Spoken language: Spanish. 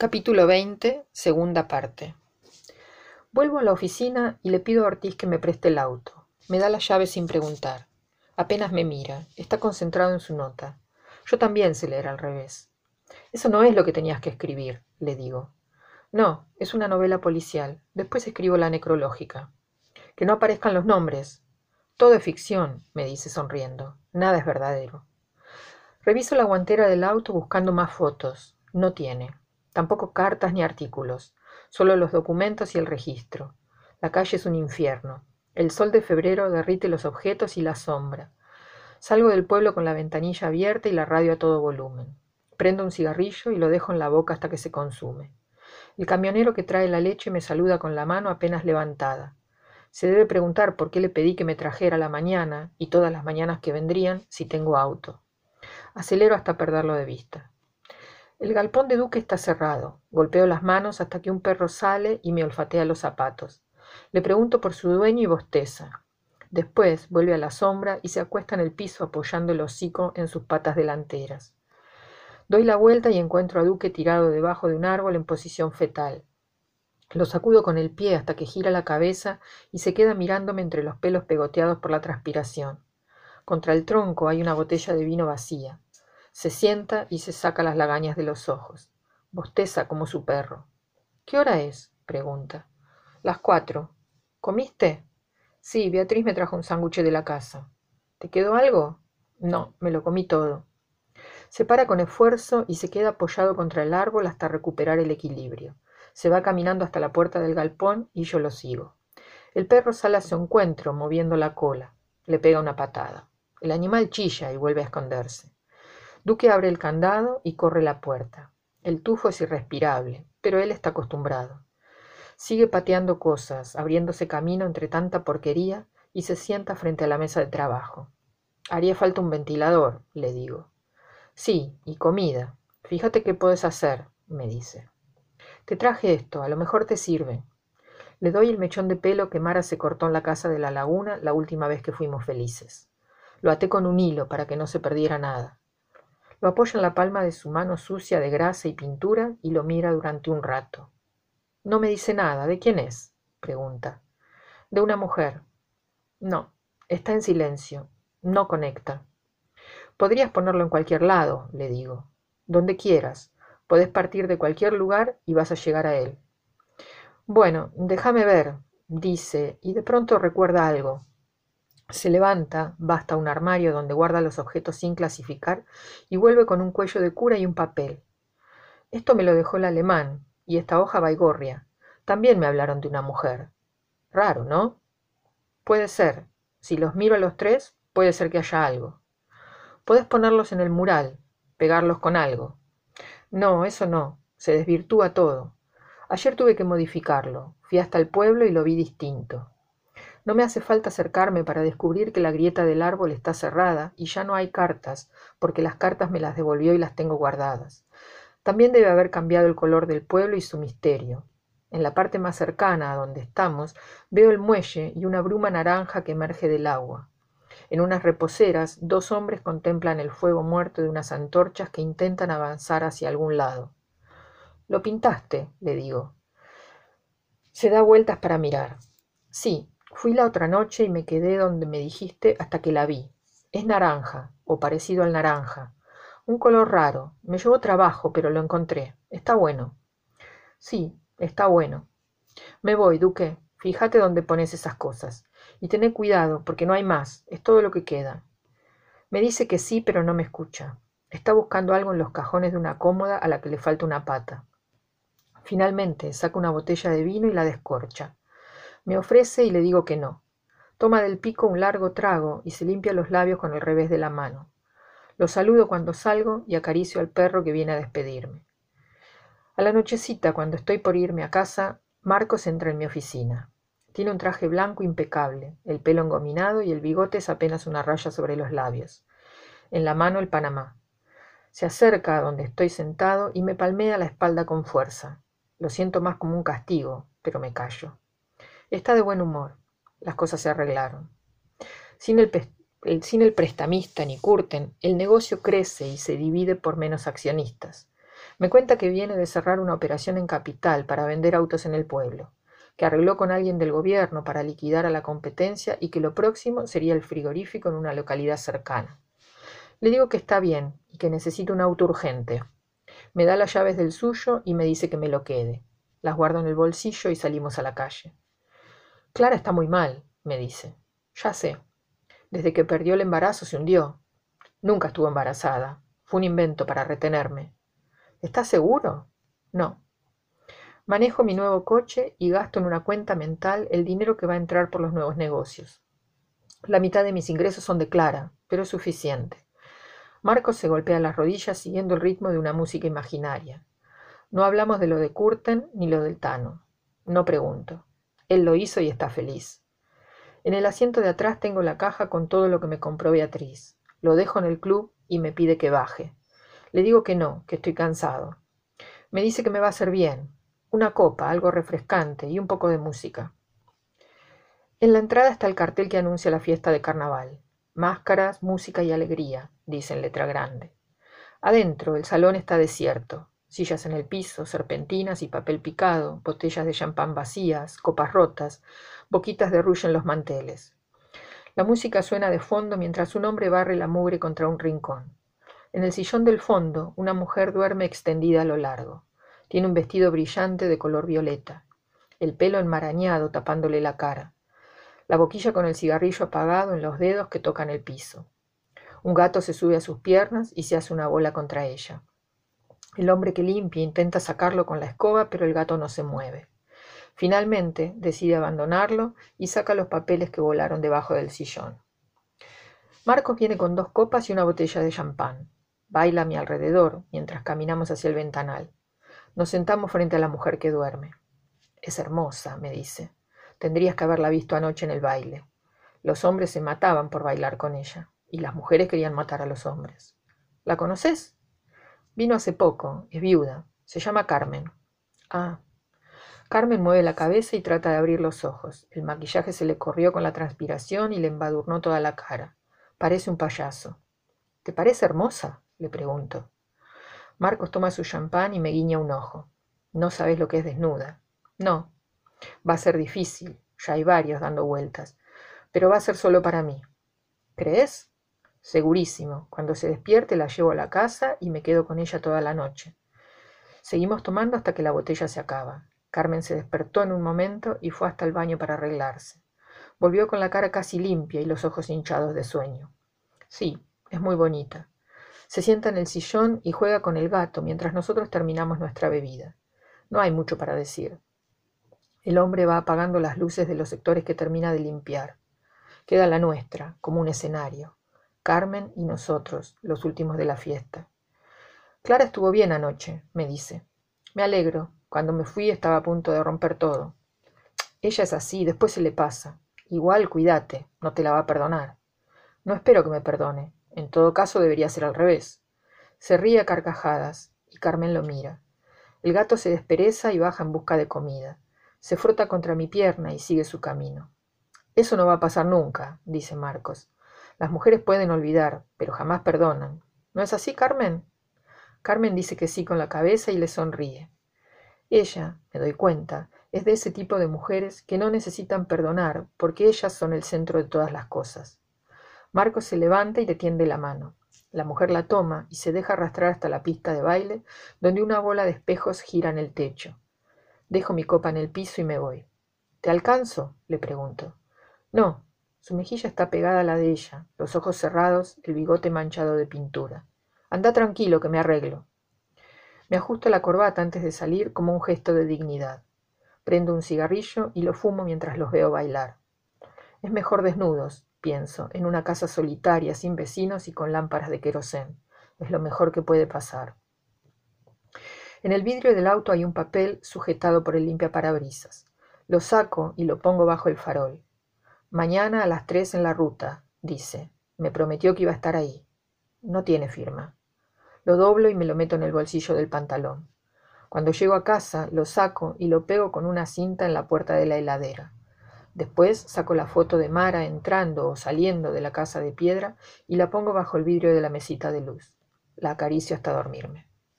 Capítulo 20, segunda parte. Vuelvo a la oficina y le pido a Ortiz que me preste el auto. Me da la llave sin preguntar. Apenas me mira. Está concentrado en su nota. Yo también sé leer al revés. Eso no es lo que tenías que escribir, le digo. No, es una novela policial. Después escribo la necrológica. Que no aparezcan los nombres. Todo es ficción, me dice sonriendo. Nada es verdadero. Reviso la guantera del auto buscando más fotos. No tiene. Tampoco cartas ni artículos, solo los documentos y el registro. La calle es un infierno. El sol de febrero derrite los objetos y la sombra. Salgo del pueblo con la ventanilla abierta y la radio a todo volumen. Prendo un cigarrillo y lo dejo en la boca hasta que se consume. El camionero que trae la leche me saluda con la mano apenas levantada. Se debe preguntar por qué le pedí que me trajera la mañana y todas las mañanas que vendrían si tengo auto. Acelero hasta perderlo de vista. El galpón de Duque está cerrado. Golpeo las manos hasta que un perro sale y me olfatea los zapatos. Le pregunto por su dueño y bosteza. Después vuelve a la sombra y se acuesta en el piso apoyando el hocico en sus patas delanteras. Doy la vuelta y encuentro a Duque tirado debajo de un árbol en posición fetal. Lo sacudo con el pie hasta que gira la cabeza y se queda mirándome entre los pelos pegoteados por la transpiración. Contra el tronco hay una botella de vino vacía. Se sienta y se saca las lagañas de los ojos. Bosteza como su perro. ¿Qué hora es? pregunta. Las cuatro. ¿Comiste? Sí, Beatriz me trajo un sándwich de la casa. ¿Te quedó algo? No, me lo comí todo. Se para con esfuerzo y se queda apoyado contra el árbol hasta recuperar el equilibrio. Se va caminando hasta la puerta del galpón y yo lo sigo. El perro sale a su encuentro, moviendo la cola. Le pega una patada. El animal chilla y vuelve a esconderse. Duque abre el candado y corre la puerta. El tufo es irrespirable, pero él está acostumbrado. Sigue pateando cosas, abriéndose camino entre tanta porquería y se sienta frente a la mesa de trabajo. Haría falta un ventilador, le digo. Sí, y comida. Fíjate qué puedes hacer, me dice. Te traje esto, a lo mejor te sirve. Le doy el mechón de pelo que Mara se cortó en la casa de la laguna la última vez que fuimos felices. Lo até con un hilo para que no se perdiera nada. Lo apoya en la palma de su mano sucia de grasa y pintura y lo mira durante un rato. No me dice nada. ¿De quién es? pregunta. De una mujer. No, está en silencio. No conecta. Podrías ponerlo en cualquier lado, le digo. Donde quieras. Podés partir de cualquier lugar y vas a llegar a él. Bueno, déjame ver, dice, y de pronto recuerda algo. Se levanta, va hasta un armario donde guarda los objetos sin clasificar y vuelve con un cuello de cura y un papel. Esto me lo dejó el alemán, y esta hoja baigorria. También me hablaron de una mujer. Raro, ¿no? Puede ser. Si los miro a los tres, puede ser que haya algo. Puedes ponerlos en el mural, pegarlos con algo. No, eso no. Se desvirtúa todo. Ayer tuve que modificarlo. Fui hasta el pueblo y lo vi distinto. No me hace falta acercarme para descubrir que la grieta del árbol está cerrada y ya no hay cartas, porque las cartas me las devolvió y las tengo guardadas. También debe haber cambiado el color del pueblo y su misterio. En la parte más cercana a donde estamos veo el muelle y una bruma naranja que emerge del agua. En unas reposeras, dos hombres contemplan el fuego muerto de unas antorchas que intentan avanzar hacia algún lado. Lo pintaste, le digo. Se da vueltas para mirar. Sí, Fui la otra noche y me quedé donde me dijiste hasta que la vi. Es naranja, o parecido al naranja. Un color raro. Me llevó trabajo, pero lo encontré. Está bueno. Sí, está bueno. Me voy, Duque. Fíjate dónde pones esas cosas. Y tené cuidado, porque no hay más. Es todo lo que queda. Me dice que sí, pero no me escucha. Está buscando algo en los cajones de una cómoda a la que le falta una pata. Finalmente saca una botella de vino y la descorcha. Me ofrece y le digo que no. Toma del pico un largo trago y se limpia los labios con el revés de la mano. Lo saludo cuando salgo y acaricio al perro que viene a despedirme. A la nochecita, cuando estoy por irme a casa, Marcos entra en mi oficina. Tiene un traje blanco impecable, el pelo engominado y el bigote es apenas una raya sobre los labios. En la mano el Panamá. Se acerca a donde estoy sentado y me palmea la espalda con fuerza. Lo siento más como un castigo, pero me callo. Está de buen humor. Las cosas se arreglaron. Sin el, prestamista ni Curten, el negocio crece y se divide por menos accionistas. Me cuenta que viene de cerrar una operación en capital para vender autos en el pueblo, que arregló con alguien del gobierno para liquidar a la competencia y que lo próximo sería el frigorífico en una localidad cercana. Le digo que está bien y que necesito un auto urgente. Me da las llaves del suyo y me dice que me lo quede. Las guardo en el bolsillo y salimos a la calle. Clara está muy mal, me dice. Ya sé. Desde que perdió el embarazo se hundió. Nunca estuvo embarazada. Fue un invento para retenerme. ¿Estás seguro? No. Manejo mi nuevo coche y gasto en una cuenta mental el dinero que va a entrar por los nuevos negocios. La mitad de mis ingresos son de Clara, pero es suficiente. Marcos se golpea las rodillas siguiendo el ritmo de una música imaginaria. No hablamos de lo de Curten ni lo del Tano. No pregunto. Él lo hizo y está feliz. En el asiento de atrás tengo la caja con todo lo que me compró Beatriz. Lo dejo en el club y me pide que baje. Le digo que no, que estoy cansado. Me dice que me va a hacer bien. Una copa, algo refrescante y un poco de música. En la entrada está el cartel que anuncia la fiesta de carnaval. Máscaras, música y alegría, dice en letra grande. Adentro, el salón está desierto. Sillas en el piso, serpentinas y papel picado, botellas de champán vacías, copas rotas, boquitas de rulla en los manteles. La música suena de fondo mientras un hombre barre la mugre contra un rincón. En el sillón del fondo, una mujer duerme extendida a lo largo. Tiene un vestido brillante de color violeta, el pelo enmarañado tapándole la cara la boquilla con el cigarrillo apagado en los dedos que tocan el piso. Un gato se sube a sus piernas y se hace una bola contra ella. El hombre que limpia intenta sacarlo con la escoba, pero el gato no se mueve. Finalmente decide abandonarlo y saca los papeles que volaron debajo del sillón. Marcos viene con dos copas y una botella de champán. Baila a mi alrededor mientras caminamos hacia el ventanal. Nos sentamos frente a la mujer que duerme. Es hermosa, me dice. Tendrías que haberla visto anoche en el baile. Los hombres se mataban por bailar con ella, y las mujeres querían matar a los hombres. ¿La conoces? Vino hace poco, es viuda. Se llama Carmen. Ah. Carmen mueve la cabeza y trata de abrir los ojos. El maquillaje se le corrió con la transpiración y le embadurnó toda la cara. Parece un payaso. ¿Te parece hermosa? le pregunto. Marcos toma su champán y me guiña un ojo. No sabes lo que es desnuda. No, Va a ser difícil, ya hay varios dando vueltas, pero va a ser solo para mí. ¿Crees? Segurísimo. Cuando se despierte la llevo a la casa y me quedo con ella toda la noche. Seguimos tomando hasta que la botella se acaba. Carmen se despertó en un momento y fue hasta el baño para arreglarse. Volvió con la cara casi limpia y los ojos hinchados de sueño. Sí, es muy bonita. Se sienta en el sillón y juega con el gato mientras nosotros terminamos nuestra bebida. No hay mucho para decir. El hombre va apagando las luces de los sectores que termina de limpiar. Queda la nuestra, como un escenario. Carmen y nosotros, los últimos de la fiesta. Clara estuvo bien anoche, me dice. Me alegro. Cuando me fui estaba a punto de romper todo. Ella es así, después se le pasa. Igual cuídate, no te la va a perdonar. No espero que me perdone. En todo caso debería ser al revés. Se ríe a carcajadas y Carmen lo mira. El gato se despereza y baja en busca de comida. Se frota contra mi pierna y sigue su camino. Eso no va a pasar nunca, dice Marcos. Las mujeres pueden olvidar, pero jamás perdonan. ¿No es así, Carmen? Carmen dice que sí con la cabeza y le sonríe. Ella, me doy cuenta, es de ese tipo de mujeres que no necesitan perdonar porque ellas son el centro de todas las cosas. Marcos se levanta y le tiende la mano. La mujer la toma y se deja arrastrar hasta la pista de baile, donde una bola de espejos gira en el techo. Dejo mi copa en el piso y me voy. ¿Te alcanzo? le pregunto. No. Su mejilla está pegada a la de ella, los ojos cerrados, el bigote manchado de pintura. Anda tranquilo, que me arreglo. Me ajusto la corbata antes de salir como un gesto de dignidad. Prendo un cigarrillo y lo fumo mientras los veo bailar. Es mejor desnudos, pienso, en una casa solitaria, sin vecinos y con lámparas de querosén. Es lo mejor que puede pasar. En el vidrio del auto hay un papel sujetado por el limpiaparabrisas. Lo saco y lo pongo bajo el farol. Mañana a las tres en la ruta, dice. Me prometió que iba a estar ahí. No tiene firma. Lo doblo y me lo meto en el bolsillo del pantalón. Cuando llego a casa, lo saco y lo pego con una cinta en la puerta de la heladera. Después saco la foto de Mara entrando o saliendo de la casa de piedra y la pongo bajo el vidrio de la mesita de luz. La acaricio hasta dormirme.